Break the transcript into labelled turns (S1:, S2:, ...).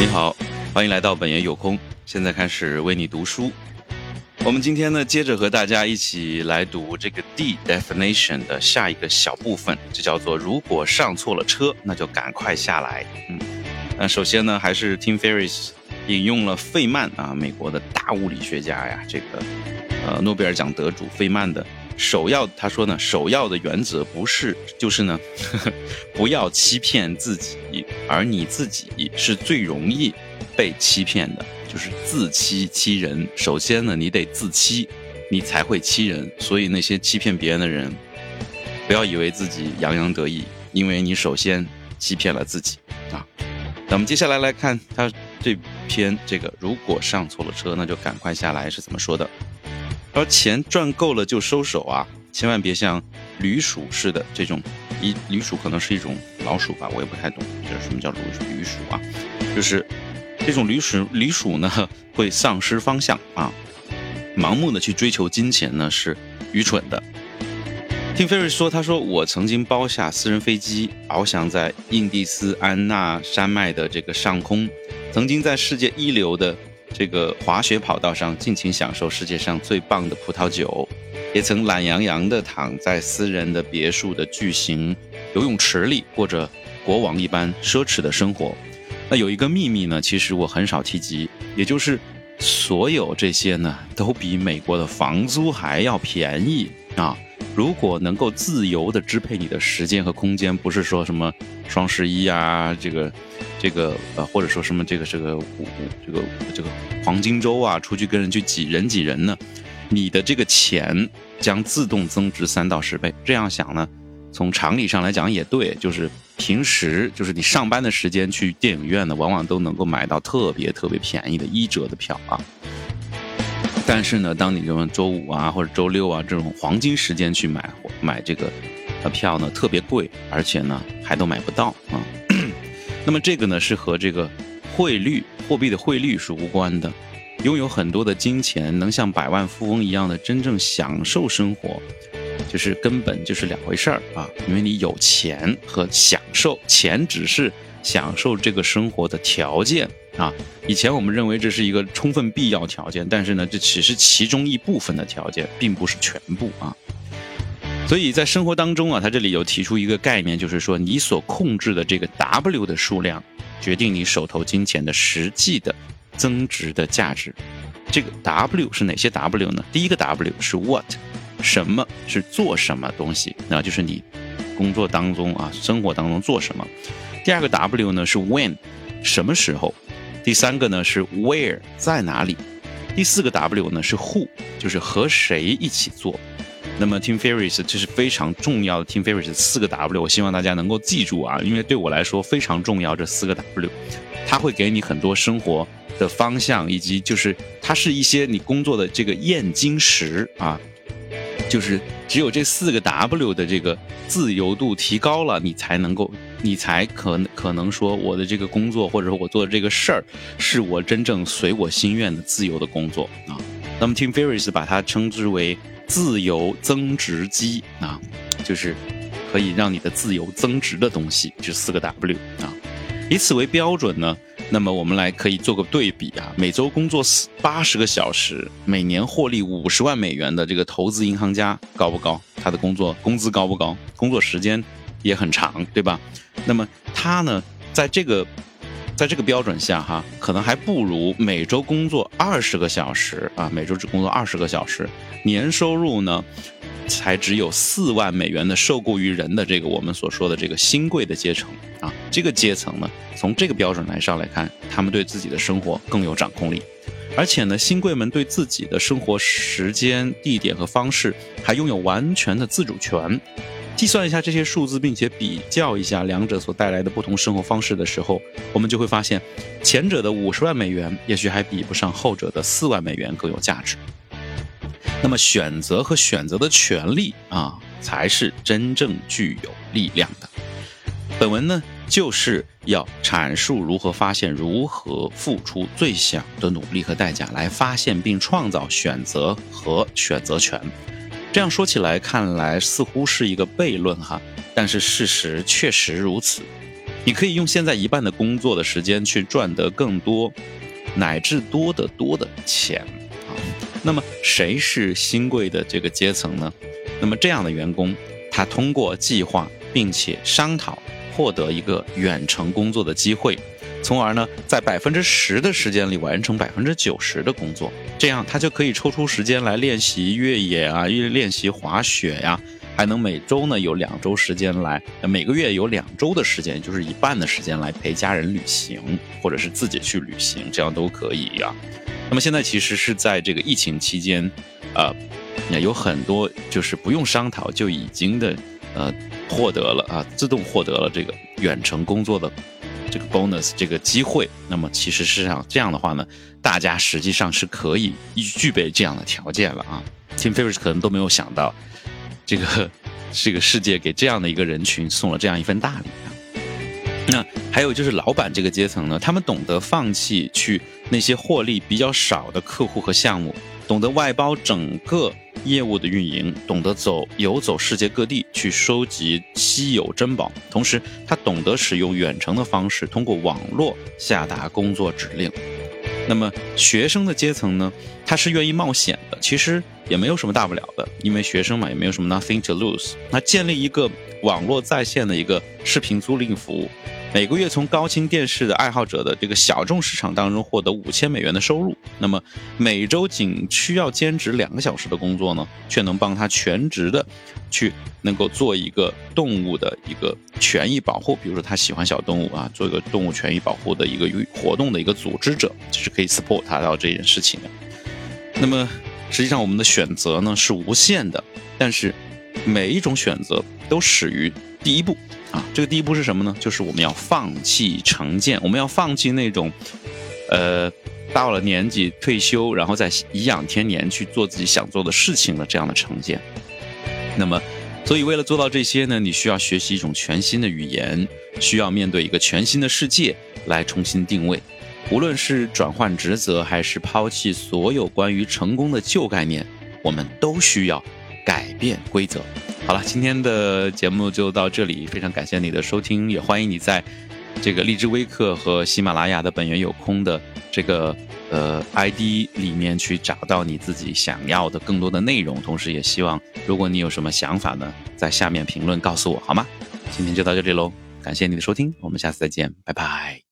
S1: 你好，欢迎来到本爷有空。现在开始为你读书。我们今天呢，接着和大家一起来读这个 D definition 的下一个小部分，就叫做如果上错了车，那就赶快下来。嗯，那首先呢，还是 Tim Ferriss 引用了费曼啊，美国的大物理学家呀，这个呃诺贝尔奖得主费曼的。首要，他说呢，首要的原则不是，就是呢呵呵，不要欺骗自己，而你自己是最容易被欺骗的，就是自欺欺人。首先呢，你得自欺，你才会欺人。所以那些欺骗别人的人，不要以为自己洋洋得意，因为你首先欺骗了自己啊。那我们接下来来看他这篇这个，如果上错了车，那就赶快下来是怎么说的。而钱赚够了就收手啊，千万别像驴鼠似的这种，一驴鼠可能是一种老鼠吧，我也不太懂，这什么叫驴驴鼠啊？就是这种驴鼠，驴鼠呢会丧失方向啊，盲目的去追求金钱呢是愚蠢的。听菲瑞说，他说我曾经包下私人飞机，翱翔在印第斯安纳山脉的这个上空，曾经在世界一流的。这个滑雪跑道上尽情享受世界上最棒的葡萄酒，也曾懒洋洋地躺在私人的别墅的巨型游泳池里，过着国王一般奢侈的生活。那有一个秘密呢，其实我很少提及，也就是所有这些呢，都比美国的房租还要便宜啊！如果能够自由地支配你的时间和空间，不是说什么双十一啊，这个。这个呃，或者说什么这个这个这个这个黄金周啊，出去跟人去挤人挤人呢，你的这个钱将自动增值三到十倍。这样想呢，从常理上来讲也对，就是平时就是你上班的时间去电影院呢，往往都能够买到特别特别便宜的一折的票啊。但是呢，当你用周五啊或者周六啊这种黄金时间去买买这个票呢，特别贵，而且呢还都买不到啊。那么这个呢是和这个汇率、货币的汇率是无关的。拥有很多的金钱，能像百万富翁一样的真正享受生活，就是根本就是两回事儿啊！因为你有钱和享受，钱只是享受这个生活的条件啊。以前我们认为这是一个充分必要条件，但是呢，这只是其中一部分的条件，并不是全部啊。所以在生活当中啊，他这里有提出一个概念，就是说你所控制的这个 W 的数量，决定你手头金钱的实际的增值的价值。这个 W 是哪些 W 呢？第一个 W 是 What，什么是做什么东西，那就是你工作当中啊，生活当中做什么。第二个 W 呢是 When，什么时候。第三个呢是 Where，在哪里。第四个 W 呢是 Who，就是和谁一起做。那么，Tim Ferris 这是非常重要的。Tim Ferris 四个 W，我希望大家能够记住啊，因为对我来说非常重要。这四个 W，它会给你很多生活的方向，以及就是它是一些你工作的这个验金石啊。就是只有这四个 W 的这个自由度提高了，你才能够，你才可可能说我的这个工作或者说我做的这个事儿，是我真正随我心愿的自由的工作啊。那么，Tim Ferriss 把它称之为。自由增值机啊，就是可以让你的自由增值的东西，就四个 W 啊。以此为标准呢，那么我们来可以做个对比啊。每周工作四八十个小时，每年获利五十万美元的这个投资银行家高不高？他的工作工资高不高？工作时间也很长，对吧？那么他呢，在这个。在这个标准下，哈，可能还不如每周工作二十个小时啊，每周只工作二十个小时，年收入呢，才只有四万美元的受雇于人的这个我们所说的这个新贵的阶层啊，这个阶层呢，从这个标准来上来看，他们对自己的生活更有掌控力，而且呢，新贵们对自己的生活时间、地点和方式还拥有完全的自主权。计算一下这些数字，并且比较一下两者所带来的不同生活方式的时候，我们就会发现，前者的五十万美元也许还比不上后者的四万美元更有价值。那么，选择和选择的权利啊，才是真正具有力量的。本文呢，就是要阐述如何发现如何付出最小的努力和代价来发现并创造选择和选择权。这样说起来，看来似乎是一个悖论哈，但是事实确实如此。你可以用现在一半的工作的时间去赚得更多，乃至多得多的钱。那么谁是新贵的这个阶层呢？那么这样的员工，他通过计划并且商讨，获得一个远程工作的机会。从而呢，在百分之十的时间里完成百分之九十的工作，这样他就可以抽出时间来练习越野啊，练习滑雪呀，还能每周呢有两周时间来，每个月有两周的时间，就是一半的时间来陪家人旅行，或者是自己去旅行，这样都可以呀。那么现在其实是在这个疫情期间，呃，有很多就是不用商讨就已经的，呃，获得了啊，自动获得了这个远程工作的。这个 bonus 这个机会，那么其实是上这样的话呢，大家实际上是可以具备这样的条件了啊。Tim Ferriss 可能都没有想到，这个 这个世界给这样的一个人群送了这样一份大礼啊。那还有就是老板这个阶层呢，他们懂得放弃去那些获利比较少的客户和项目，懂得外包整个。业务的运营，懂得走游走世界各地去收集稀有珍宝，同时他懂得使用远程的方式，通过网络下达工作指令。那么学生的阶层呢？他是愿意冒险的，其实也没有什么大不了的，因为学生嘛，也没有什么 nothing to lose。那建立一个网络在线的一个视频租赁服务。每个月从高清电视的爱好者的这个小众市场当中获得五千美元的收入，那么每周仅需要兼职两个小时的工作呢，却能帮他全职的去能够做一个动物的一个权益保护，比如说他喜欢小动物啊，做一个动物权益保护的一个活动的一个组织者，就是可以 support 他到这件事情的。那么实际上我们的选择呢是无限的，但是每一种选择都始于第一步。啊，这个第一步是什么呢？就是我们要放弃成见，我们要放弃那种，呃，到了年纪退休，然后再颐养天年去做自己想做的事情的这样的成见。那么，所以为了做到这些呢，你需要学习一种全新的语言，需要面对一个全新的世界来重新定位。无论是转换职责，还是抛弃所有关于成功的旧概念，我们都需要改变规则。好了，今天的节目就到这里，非常感谢你的收听，也欢迎你在这个荔枝微课和喜马拉雅的本源有空的这个呃 ID 里面去找到你自己想要的更多的内容，同时也希望如果你有什么想法呢，在下面评论告诉我好吗？今天就到这里喽，感谢你的收听，我们下次再见，拜拜。